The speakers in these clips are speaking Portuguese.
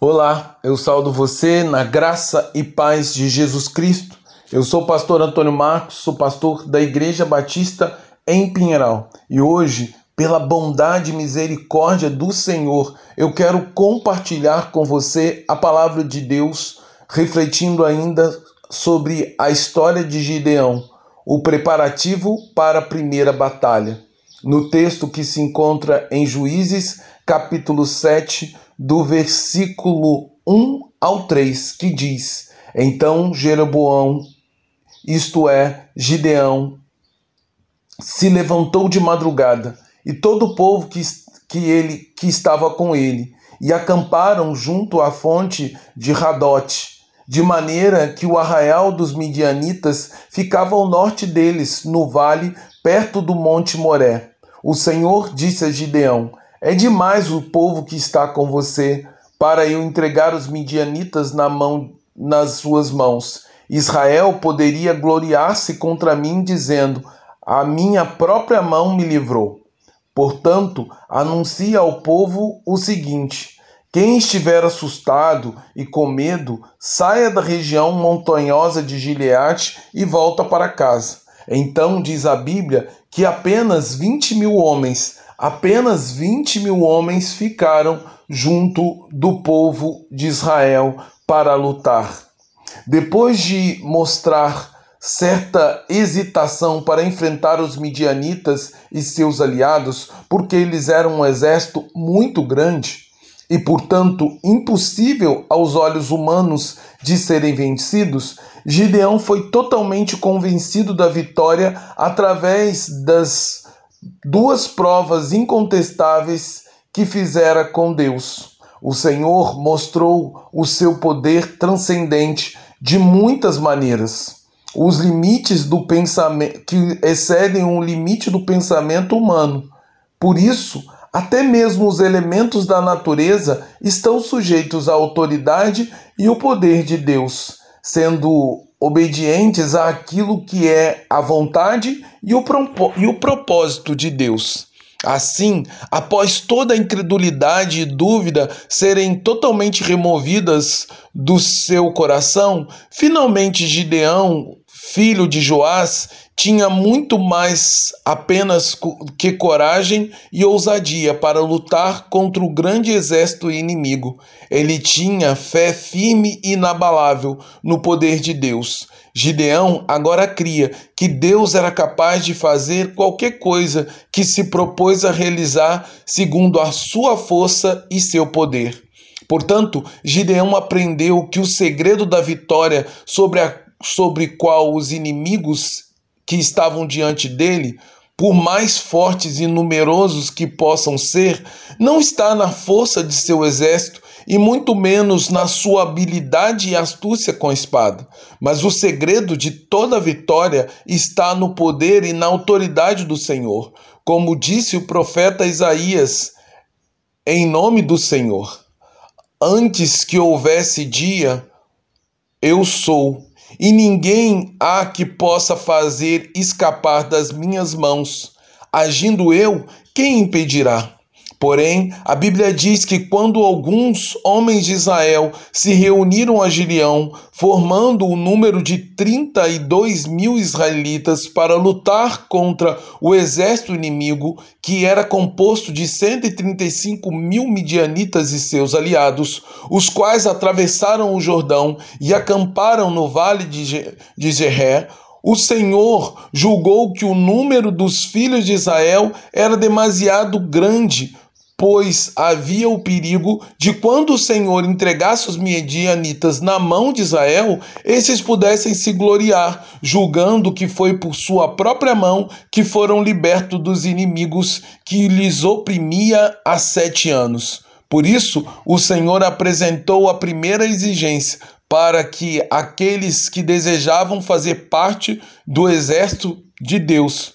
Olá, eu saúdo você na graça e paz de Jesus Cristo. Eu sou o pastor Antônio Marcos, sou pastor da Igreja Batista em Pinheiral e hoje, pela bondade e misericórdia do Senhor, eu quero compartilhar com você a palavra de Deus, refletindo ainda sobre a história de Gideão, o preparativo para a primeira batalha. No texto que se encontra em Juízes, capítulo 7, do versículo 1 ao 3, que diz: Então Jeroboão, isto é, Gideão, se levantou de madrugada, e todo o povo que, que, ele, que estava com ele, e acamparam junto à fonte de Radote, de maneira que o arraial dos midianitas ficava ao norte deles, no vale, perto do monte Moré. O Senhor disse a Gideão: é demais o povo que está com você para eu entregar os midianitas na mão nas suas mãos. Israel poderia gloriar-se contra mim dizendo: A minha própria mão me livrou. Portanto, anuncie ao povo o seguinte: quem estiver assustado e com medo, saia da região montanhosa de Gileade e volta para casa. Então diz a Bíblia que apenas 20 mil homens apenas 20 mil homens ficaram junto do povo de Israel para lutar. Depois de mostrar certa hesitação para enfrentar os midianitas e seus aliados, porque eles eram um exército muito grande e, portanto, impossível aos olhos humanos de serem vencidos, Gideão foi totalmente convencido da vitória através das duas provas incontestáveis que fizera com Deus. O Senhor mostrou o seu poder transcendente de muitas maneiras. Os limites do pensamento que excedem o limite do pensamento humano. Por isso, até mesmo os elementos da natureza estão sujeitos à autoridade e o poder de Deus, sendo obedientes àquilo que é a vontade e o, e o propósito de Deus. Assim, após toda a incredulidade e dúvida serem totalmente removidas do seu coração, finalmente Gideão, filho de Joás, tinha muito mais apenas que coragem e ousadia para lutar contra o grande exército inimigo. Ele tinha fé firme e inabalável no poder de Deus. Gideão agora cria que Deus era capaz de fazer qualquer coisa que se propôs a realizar segundo a sua força e seu poder. Portanto, Gideão aprendeu que o segredo da vitória sobre a sobre qual os inimigos que estavam diante dele, por mais fortes e numerosos que possam ser, não está na força de seu exército e muito menos na sua habilidade e astúcia com a espada. Mas o segredo de toda vitória está no poder e na autoridade do Senhor, como disse o profeta Isaías, em nome do Senhor. Antes que houvesse dia, eu sou e ninguém há que possa fazer escapar das minhas mãos. Agindo eu, quem impedirá? Porém, a Bíblia diz que quando alguns homens de Israel se reuniram a Gileão, formando o número de 32 mil israelitas para lutar contra o exército inimigo, que era composto de 135 mil midianitas e seus aliados, os quais atravessaram o Jordão e acamparam no vale de Jeré, o Senhor julgou que o número dos filhos de Israel era demasiado grande pois havia o perigo de quando o Senhor entregasse os midianitas na mão de Israel, esses pudessem se gloriar, julgando que foi por sua própria mão que foram libertos dos inimigos que lhes oprimia há sete anos. Por isso, o Senhor apresentou a primeira exigência para que aqueles que desejavam fazer parte do exército de Deus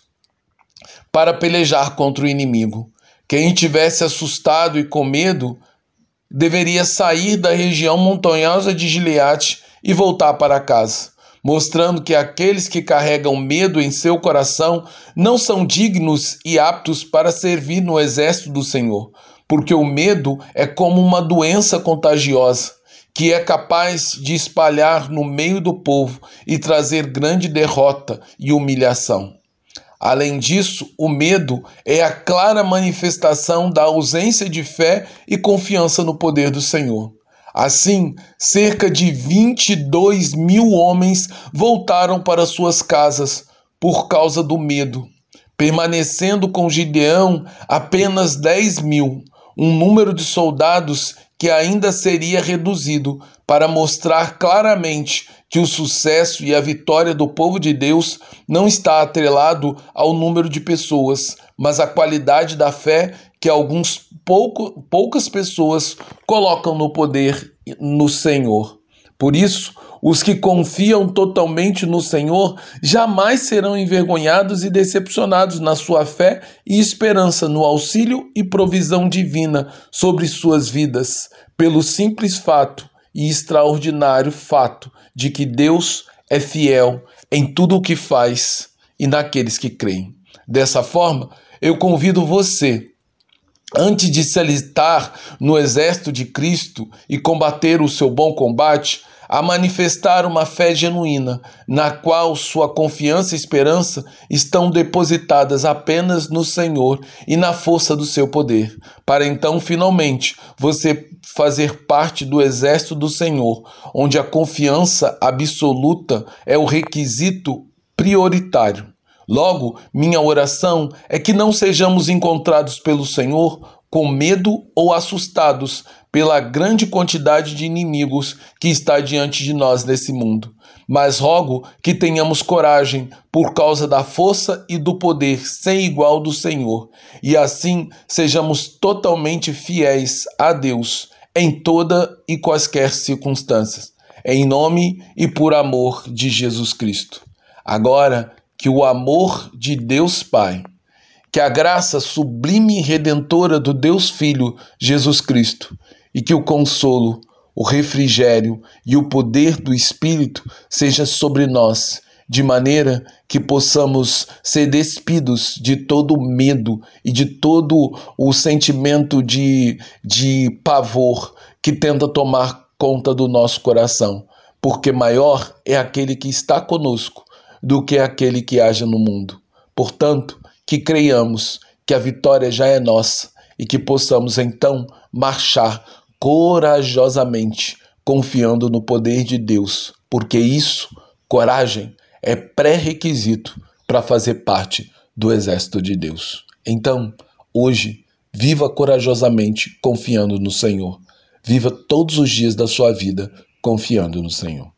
para pelejar contra o inimigo. Quem tivesse assustado e com medo deveria sair da região montanhosa de Gileade e voltar para casa, mostrando que aqueles que carregam medo em seu coração não são dignos e aptos para servir no exército do Senhor. porque o medo é como uma doença contagiosa que é capaz de espalhar no meio do povo e trazer grande derrota e humilhação. Além disso, o medo é a clara manifestação da ausência de fé e confiança no poder do Senhor. Assim, cerca de 22 mil homens voltaram para suas casas por causa do medo, permanecendo com Gideão apenas 10 mil, um número de soldados que ainda seria reduzido para mostrar claramente que o sucesso e a vitória do povo de Deus não está atrelado ao número de pessoas, mas à qualidade da fé que alguns pouco, poucas pessoas colocam no poder no Senhor. Por isso, os que confiam totalmente no Senhor jamais serão envergonhados e decepcionados na sua fé e esperança no auxílio e provisão divina sobre suas vidas, pelo simples fato e extraordinário fato de que Deus é fiel em tudo o que faz e naqueles que creem. Dessa forma, eu convido você antes de se alistar no exército de Cristo e combater o seu bom combate, a manifestar uma fé genuína, na qual sua confiança e esperança estão depositadas apenas no Senhor e na força do seu poder, para então finalmente você fazer parte do exército do Senhor, onde a confiança absoluta é o requisito prioritário. Logo, minha oração é que não sejamos encontrados pelo Senhor com medo ou assustados pela grande quantidade de inimigos que está diante de nós nesse mundo. Mas rogo que tenhamos coragem por causa da força e do poder sem igual do Senhor, e assim sejamos totalmente fiéis a Deus em toda e quaisquer circunstâncias, em nome e por amor de Jesus Cristo. Agora que o amor de Deus Pai que a graça sublime e redentora do Deus Filho Jesus Cristo e que o consolo, o refrigério e o poder do Espírito seja sobre nós, de maneira que possamos ser despidos de todo medo e de todo o sentimento de, de pavor que tenta tomar conta do nosso coração, porque maior é aquele que está conosco do que aquele que age no mundo. Portanto, que creiamos que a vitória já é nossa e que possamos então marchar corajosamente, confiando no poder de Deus, porque isso, coragem, é pré-requisito para fazer parte do exército de Deus. Então, hoje, viva corajosamente confiando no Senhor. Viva todos os dias da sua vida confiando no Senhor.